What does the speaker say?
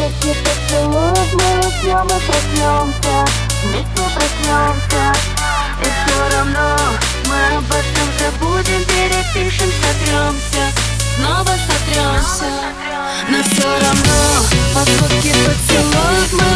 Вместе поцелуев мы уснем и проснемся Вместе проснемся И все равно мы об этом забудем Перепишем, сотремся Снова сотремся Но все равно под звуки мы